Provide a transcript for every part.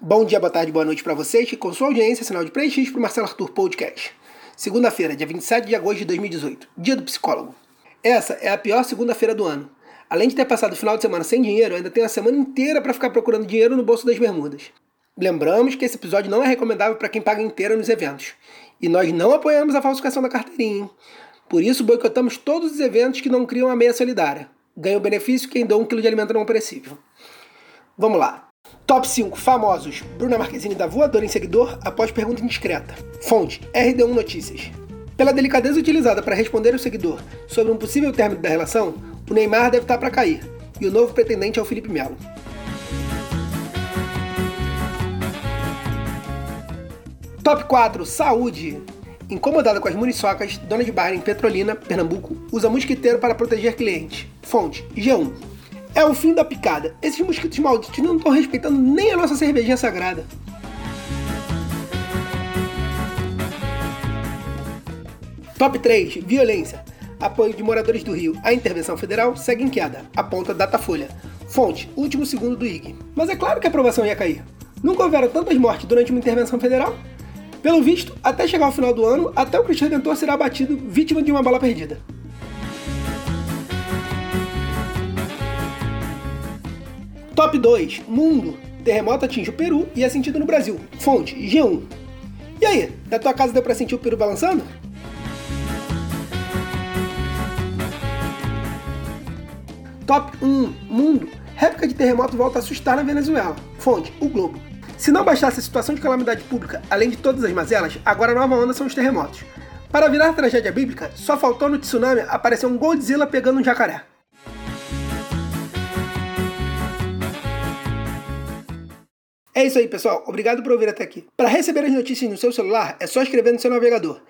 Bom dia, boa tarde, boa noite para vocês, que com sua audiência, sinal de prestígio para o Marcelo Arthur Podcast. Segunda-feira, dia 27 de agosto de 2018, dia do psicólogo. Essa é a pior segunda-feira do ano. Além de ter passado o final de semana sem dinheiro, ainda tem a semana inteira para ficar procurando dinheiro no bolso das bermudas. Lembramos que esse episódio não é recomendável para quem paga inteira nos eventos. E nós não apoiamos a falsificação da carteirinha, hein? Por isso boicotamos todos os eventos que não criam a meia solidária. Ganha o benefício quem doa um quilo de alimento não perecível. Vamos lá. Top 5 famosos. Bruna Marquezine da voadora em seguidor após pergunta indiscreta. Fonte: RD1 Notícias. Pela delicadeza utilizada para responder ao seguidor sobre um possível término da relação, o Neymar deve estar para cair. E o novo pretendente é o Felipe Melo. Top 4 Saúde. Incomodada com as muriçocas, dona de bar em Petrolina, Pernambuco, usa mosquiteiro para proteger cliente. Fonte: G1. É o fim da picada. Esses mosquitos malditos não estão respeitando nem a nossa cervejinha sagrada. Top 3. Violência. Apoio de moradores do Rio à intervenção federal segue em queda, aponta Datafolha. Fonte, último segundo do IG. Mas é claro que a aprovação ia cair. Nunca houveram tantas mortes durante uma intervenção federal? Pelo visto, até chegar ao final do ano, até o Cristo Redentor será abatido vítima de uma bala perdida. Top 2. Mundo. Terremoto atinge o Peru e é sentido no Brasil. Fonte, G1. E aí, da tua casa deu pra sentir o Peru balançando? Top 1. Mundo. Réplica de terremoto volta a assustar na Venezuela. Fonte, o Globo. Se não bastasse a situação de calamidade pública, além de todas as mazelas, agora a nova onda são os terremotos. Para virar tragédia bíblica, só faltou no tsunami aparecer um Godzilla pegando um jacaré. É isso aí, pessoal. Obrigado por ouvir até aqui. Para receber as notícias no seu celular, é só escrever no seu navegador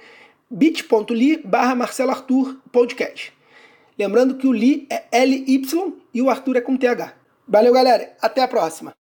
bit.ly barra Marcelo Arthur Podcast. Lembrando que o Li é L-Y e o Arthur é com TH. Valeu, galera. Até a próxima.